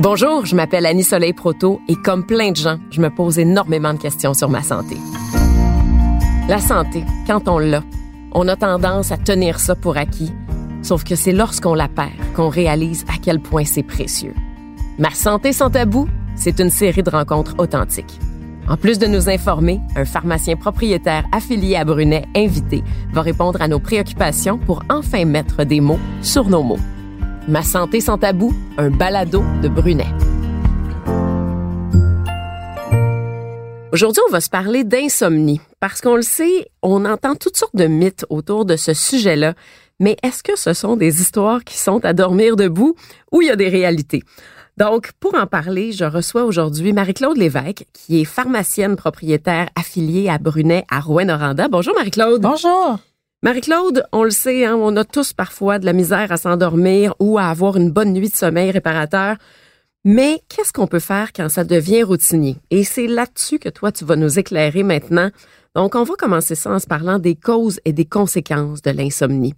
Bonjour, je m'appelle Annie Soleil Proto et comme plein de gens, je me pose énormément de questions sur ma santé. La santé, quand on l'a, on a tendance à tenir ça pour acquis, sauf que c'est lorsqu'on la perd qu'on réalise à quel point c'est précieux. Ma santé sans tabou, c'est une série de rencontres authentiques. En plus de nous informer, un pharmacien propriétaire affilié à Brunet invité va répondre à nos préoccupations pour enfin mettre des mots sur nos mots. Ma santé sans tabou, un balado de Brunet. Aujourd'hui, on va se parler d'insomnie parce qu'on le sait, on entend toutes sortes de mythes autour de ce sujet-là. Mais est-ce que ce sont des histoires qui sont à dormir debout ou il y a des réalités? Donc, pour en parler, je reçois aujourd'hui Marie-Claude Lévesque, qui est pharmacienne propriétaire affiliée à Brunet à Rouen-Noranda. Bonjour Marie-Claude. Bonjour. Marie-Claude, on le sait, hein, on a tous parfois de la misère à s'endormir ou à avoir une bonne nuit de sommeil réparateur. Mais qu'est-ce qu'on peut faire quand ça devient routinier? Et c'est là-dessus que toi, tu vas nous éclairer maintenant. Donc, on va commencer ça en se parlant des causes et des conséquences de l'insomnie.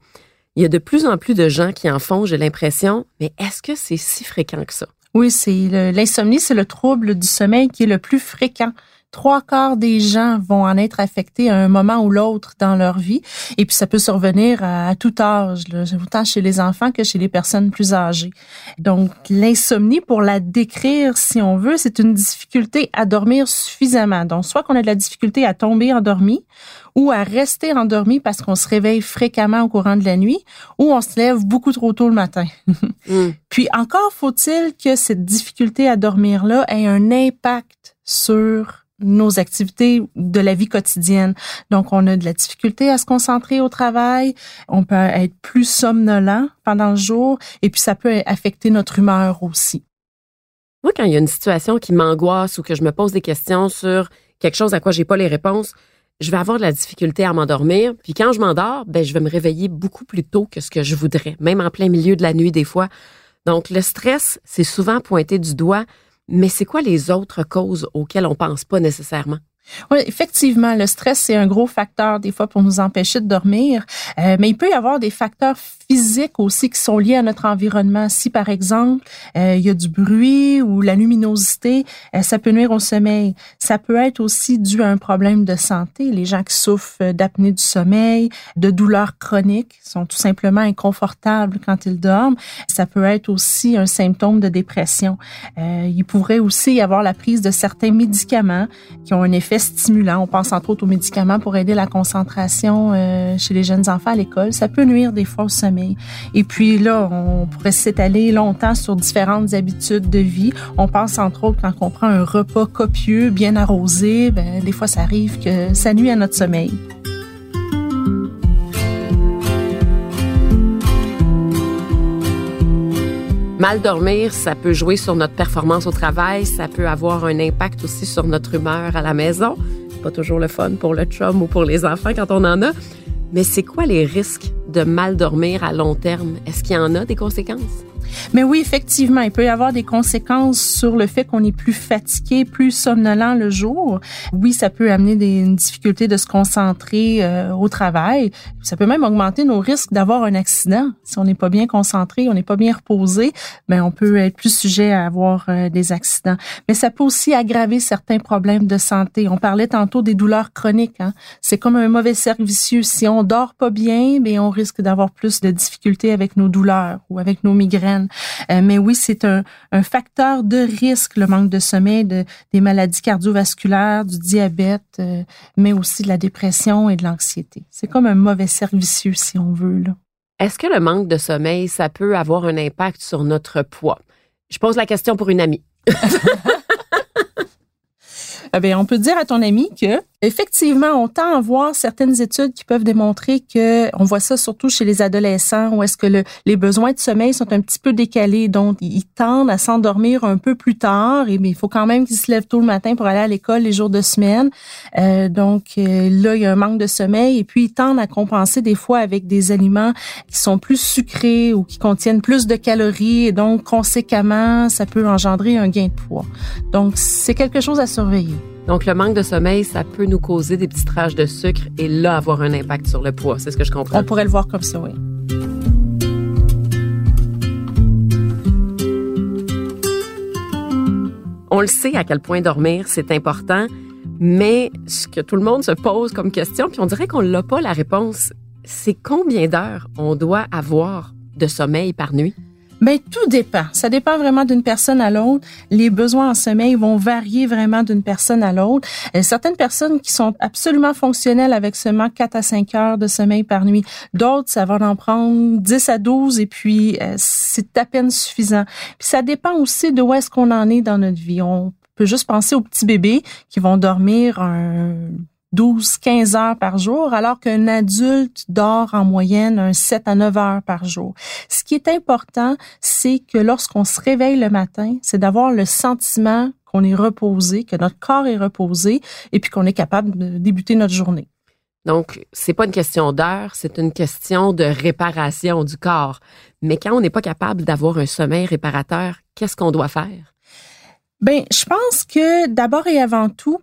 Il y a de plus en plus de gens qui en font, j'ai l'impression, mais est-ce que c'est si fréquent que ça? Oui, c'est l'insomnie, c'est le trouble du sommeil qui est le plus fréquent trois quarts des gens vont en être affectés à un moment ou l'autre dans leur vie. Et puis, ça peut survenir à, tout âge, là, autant chez les enfants que chez les personnes plus âgées. Donc, l'insomnie, pour la décrire, si on veut, c'est une difficulté à dormir suffisamment. Donc, soit qu'on a de la difficulté à tomber endormi ou à rester endormi parce qu'on se réveille fréquemment au courant de la nuit ou on se lève beaucoup trop tôt le matin. Mm. Puis encore faut-il que cette difficulté à dormir-là ait un impact sur nos activités de la vie quotidienne. Donc, on a de la difficulté à se concentrer au travail, on peut être plus somnolent pendant le jour, et puis ça peut affecter notre humeur aussi. Moi, quand il y a une situation qui m'angoisse ou que je me pose des questions sur quelque chose à quoi j'ai pas les réponses, je vais avoir de la difficulté à m'endormir. Puis quand je m'endors, ben je vais me réveiller beaucoup plus tôt que ce que je voudrais, même en plein milieu de la nuit des fois. Donc le stress, c'est souvent pointé du doigt, mais c'est quoi les autres causes auxquelles on pense pas nécessairement? Oui, effectivement, le stress, c'est un gros facteur des fois pour nous empêcher de dormir, euh, mais il peut y avoir des facteurs physiques aussi qui sont liés à notre environnement. Si, par exemple, euh, il y a du bruit ou la luminosité, euh, ça peut nuire au sommeil. Ça peut être aussi dû à un problème de santé. Les gens qui souffrent d'apnée du sommeil, de douleurs chroniques, sont tout simplement inconfortables quand ils dorment. Ça peut être aussi un symptôme de dépression. il pourrait aussi y avoir la prise de certains médicaments qui ont un effet stimulant. On pense entre autres aux médicaments pour aider la concentration euh, chez les jeunes enfants à l'école. Ça peut nuire des fois au sommeil. Et puis là, on pourrait s'étaler longtemps sur différentes habitudes de vie. On pense entre autres quand on prend un repas copieux, bien arrosé, ben, des fois ça arrive que ça nuit à notre sommeil. Mal dormir, ça peut jouer sur notre performance au travail, ça peut avoir un impact aussi sur notre humeur à la maison. Pas toujours le fun pour le chum ou pour les enfants quand on en a. Mais c'est quoi les risques de mal dormir à long terme? Est-ce qu'il y en a des conséquences? Mais oui, effectivement, il peut y avoir des conséquences sur le fait qu'on est plus fatigué, plus somnolent le jour. Oui, ça peut amener des une difficulté de se concentrer euh, au travail. Ça peut même augmenter nos risques d'avoir un accident. Si on n'est pas bien concentré, on n'est pas bien reposé, ben on peut être plus sujet à avoir euh, des accidents. Mais ça peut aussi aggraver certains problèmes de santé. On parlait tantôt des douleurs chroniques. Hein? C'est comme un mauvais cercle vicieux. Si on dort pas bien, ben on risque d'avoir plus de difficultés avec nos douleurs ou avec nos migraines euh, mais oui, c'est un, facteur de risque, le manque de sommeil, de, des maladies cardiovasculaires, du diabète, euh, mais aussi de la dépression et de l'anxiété. C'est comme un mauvais servicieux, si on veut. Est-ce que le manque de sommeil, ça peut avoir un impact sur notre poids? Je pose la question pour une amie. eh on peut dire à ton ami que Effectivement, on tend à voir certaines études qui peuvent démontrer que, on voit ça surtout chez les adolescents, où est-ce que le, les besoins de sommeil sont un petit peu décalés, donc ils tendent à s'endormir un peu plus tard, et mais il faut quand même qu'ils se lèvent tôt le matin pour aller à l'école les jours de semaine. Euh, donc euh, là, il y a un manque de sommeil, et puis ils tendent à compenser des fois avec des aliments qui sont plus sucrés ou qui contiennent plus de calories, et donc conséquemment, ça peut engendrer un gain de poids. Donc c'est quelque chose à surveiller. Donc, le manque de sommeil, ça peut nous causer des petites traces de sucre et là avoir un impact sur le poids. C'est ce que je comprends. On pourrait le voir comme ça, oui. On le sait à quel point dormir, c'est important, mais ce que tout le monde se pose comme question, puis on dirait qu'on l'a pas la réponse, c'est combien d'heures on doit avoir de sommeil par nuit? Ben tout dépend. Ça dépend vraiment d'une personne à l'autre. Les besoins en sommeil vont varier vraiment d'une personne à l'autre. Euh, certaines personnes qui sont absolument fonctionnelles avec seulement 4 à 5 heures de sommeil par nuit. D'autres, ça va en prendre 10 à 12 et puis euh, c'est à peine suffisant. Puis ça dépend aussi de où est-ce qu'on en est dans notre vie. On peut juste penser aux petits bébés qui vont dormir un 12, 15 heures par jour, alors qu'un adulte dort en moyenne un 7 à 9 heures par jour. Ce qui est important, c'est que lorsqu'on se réveille le matin, c'est d'avoir le sentiment qu'on est reposé, que notre corps est reposé et puis qu'on est capable de débuter notre journée. Donc, c'est pas une question d'heure, c'est une question de réparation du corps. Mais quand on n'est pas capable d'avoir un sommeil réparateur, qu'est-ce qu'on doit faire? Ben, je pense que d'abord et avant tout,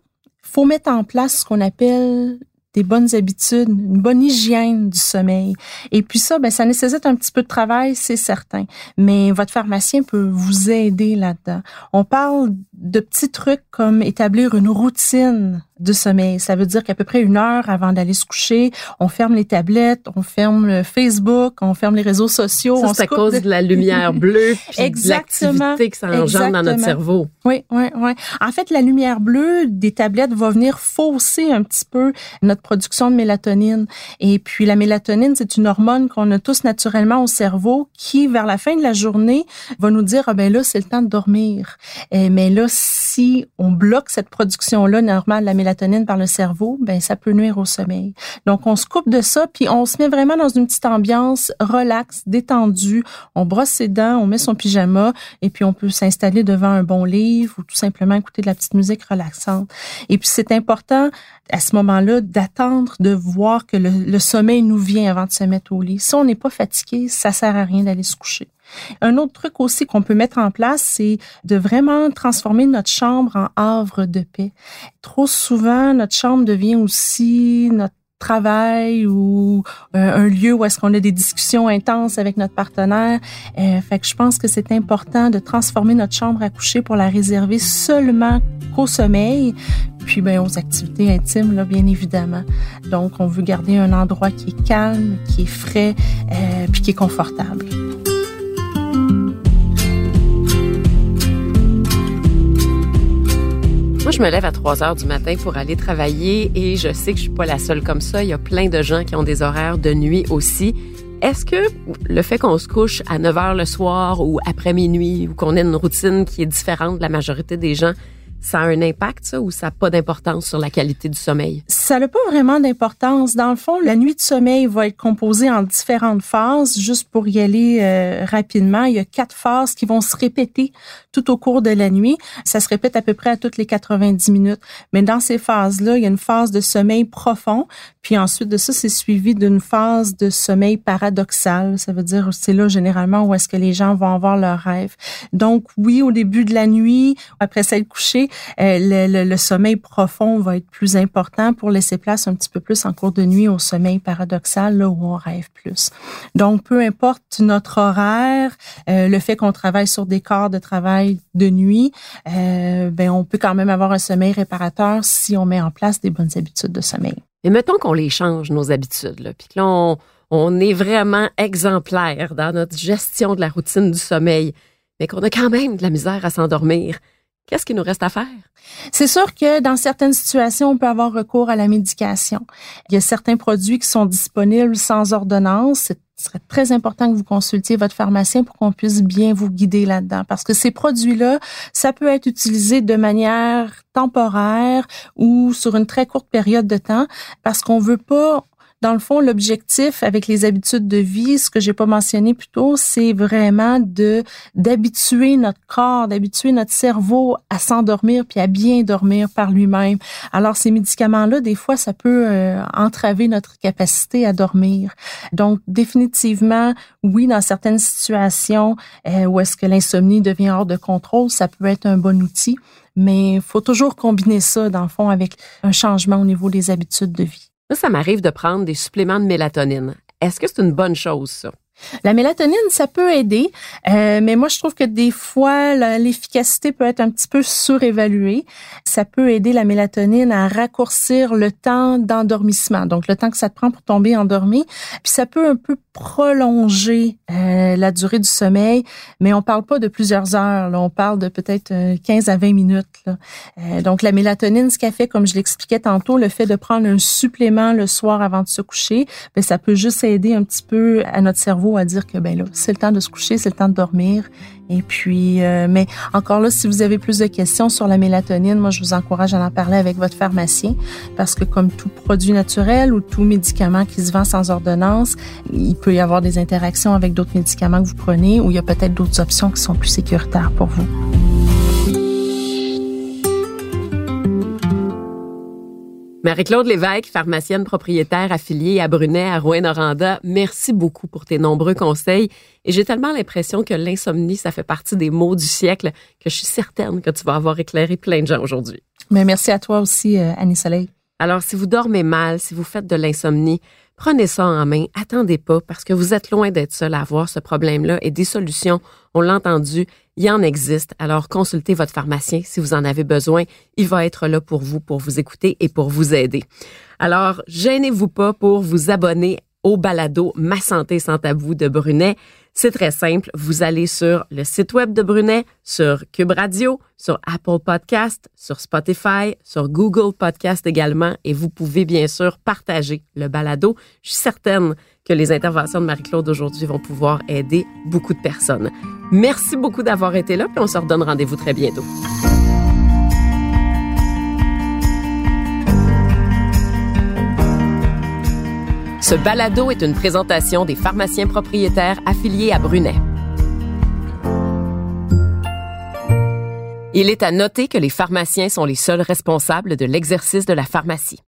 faut mettre en place ce qu'on appelle des bonnes habitudes, une bonne hygiène du sommeil. Et puis ça, ben, ça nécessite un petit peu de travail, c'est certain. Mais votre pharmacien peut vous aider là-dedans. On parle de petits trucs comme établir une routine de sommeil. Ça veut dire qu'à peu près une heure avant d'aller se coucher, on ferme les tablettes, on ferme le Facebook, on ferme les réseaux sociaux. Ça, c'est à cause de... la lumière bleue puis de l'activité que ça engendre dans notre cerveau. Oui, oui, oui. En fait, la lumière bleue des tablettes va venir fausser un petit peu notre production de mélatonine. Et puis, la mélatonine, c'est une hormone qu'on a tous naturellement au cerveau qui, vers la fin de la journée, va nous dire, ah ben là, c'est le temps de dormir. Et, mais là, si on bloque cette production-là normale de la mélatonine par le cerveau, ben ça peut nuire au sommeil. Donc on se coupe de ça puis on se met vraiment dans une petite ambiance relaxe, détendue. On brosse ses dents, on met son pyjama et puis on peut s'installer devant un bon livre ou tout simplement écouter de la petite musique relaxante. Et puis c'est important à ce moment-là d'attendre de voir que le, le sommeil nous vient avant de se mettre au lit. Si on n'est pas fatigué, ça sert à rien d'aller se coucher. Un autre truc aussi qu'on peut mettre en place, c'est de vraiment transformer notre chambre en havre de paix. Trop souvent, notre chambre devient aussi notre travail ou euh, un lieu où est-ce qu'on a des discussions intenses avec notre partenaire. Euh, fait que je pense que c'est important de transformer notre chambre à coucher pour la réserver seulement qu'au sommeil, puis ben aux activités intimes là bien évidemment. Donc on veut garder un endroit qui est calme, qui est frais, euh, puis qui est confortable. Moi, je me lève à 3 heures du matin pour aller travailler et je sais que je suis pas la seule comme ça. Il y a plein de gens qui ont des horaires de nuit aussi. Est-ce que le fait qu'on se couche à 9 heures le soir ou après minuit ou qu'on ait une routine qui est différente de la majorité des gens, ça a un impact, ça, ou ça n'a pas d'importance sur la qualité du sommeil? Ça n'a pas vraiment d'importance. Dans le fond, la nuit de sommeil va être composée en différentes phases. Juste pour y aller euh, rapidement, il y a quatre phases qui vont se répéter tout au cours de la nuit. Ça se répète à peu près à toutes les 90 minutes. Mais dans ces phases-là, il y a une phase de sommeil profond. Puis ensuite de ça, c'est suivi d'une phase de sommeil paradoxal. Ça veut dire, c'est là généralement où est-ce que les gens vont avoir leurs rêves. Donc oui, au début de la nuit, après s'être couché, euh, le, le, sommeil profond va être plus important pour laisser place un petit peu plus en cours de nuit au sommeil paradoxal, là où on rêve plus. Donc, peu importe notre horaire, euh, le fait qu'on travaille sur des corps de travail de nuit, euh, ben on peut quand même avoir un sommeil réparateur si on met en place des bonnes habitudes de sommeil. Et mettons qu'on les change, nos habitudes, là, puis que là, on, on est vraiment exemplaire dans notre gestion de la routine du sommeil, mais qu'on a quand même de la misère à s'endormir. Qu'est-ce qu'il nous reste à faire? C'est sûr que dans certaines situations, on peut avoir recours à la médication. Il y a certains produits qui sont disponibles sans ordonnance. Ce serait très important que vous consultiez votre pharmacien pour qu'on puisse bien vous guider là-dedans. Parce que ces produits-là, ça peut être utilisé de manière temporaire ou sur une très courte période de temps parce qu'on veut pas dans le fond, l'objectif avec les habitudes de vie, ce que j'ai pas mentionné plus tôt, c'est vraiment de d'habituer notre corps, d'habituer notre cerveau à s'endormir puis à bien dormir par lui-même. Alors ces médicaments-là, des fois, ça peut euh, entraver notre capacité à dormir. Donc définitivement, oui, dans certaines situations euh, où est-ce que l'insomnie devient hors de contrôle, ça peut être un bon outil. Mais il faut toujours combiner ça, dans le fond, avec un changement au niveau des habitudes de vie. Ça m'arrive de prendre des suppléments de mélatonine. Est-ce que c'est une bonne chose, ça? La mélatonine, ça peut aider, euh, mais moi je trouve que des fois l'efficacité peut être un petit peu surévaluée. Ça peut aider la mélatonine à raccourcir le temps d'endormissement, donc le temps que ça te prend pour tomber endormi. Puis ça peut un peu prolonger euh, la durée du sommeil, mais on parle pas de plusieurs heures. Là, on parle de peut-être 15 euh, à 20 minutes. Là. Euh, donc la mélatonine, ce qu'elle fait, comme je l'expliquais tantôt, le fait de prendre un supplément le soir avant de se coucher, ben ça peut juste aider un petit peu à notre cerveau à dire que ben là, c'est le temps de se coucher, c'est le temps de dormir. Et puis, euh, mais encore là, si vous avez plus de questions sur la mélatonine, moi, je vous encourage à en parler avec votre pharmacien parce que comme tout produit naturel ou tout médicament qui se vend sans ordonnance, il peut y avoir des interactions avec d'autres médicaments que vous prenez ou il y a peut-être d'autres options qui sont plus sécuritaires pour vous. Marie-Claude Lévesque, pharmacienne propriétaire affiliée à Brunet, à Rouen-Noranda, merci beaucoup pour tes nombreux conseils. Et j'ai tellement l'impression que l'insomnie, ça fait partie des maux du siècle que je suis certaine que tu vas avoir éclairé plein de gens aujourd'hui. Mais merci à toi aussi, euh, Annie Soleil. Alors, si vous dormez mal, si vous faites de l'insomnie, prenez ça en main. Attendez pas parce que vous êtes loin d'être seul à avoir ce problème-là et des solutions, on l'a entendu, il en existe. Alors consultez votre pharmacien si vous en avez besoin. Il va être là pour vous, pour vous écouter et pour vous aider. Alors, gênez-vous pas pour vous abonner au balado Ma santé sans tabou de Brunet. C'est très simple. Vous allez sur le site web de Brunet, sur Cube Radio, sur Apple Podcast, sur Spotify, sur Google Podcast également, et vous pouvez bien sûr partager le balado. Je suis certaine que les interventions de Marie-Claude aujourd'hui vont pouvoir aider beaucoup de personnes. Merci beaucoup d'avoir été là, puis on se redonne rendez-vous très bientôt. Ce balado est une présentation des pharmaciens propriétaires affiliés à Brunet. Il est à noter que les pharmaciens sont les seuls responsables de l'exercice de la pharmacie.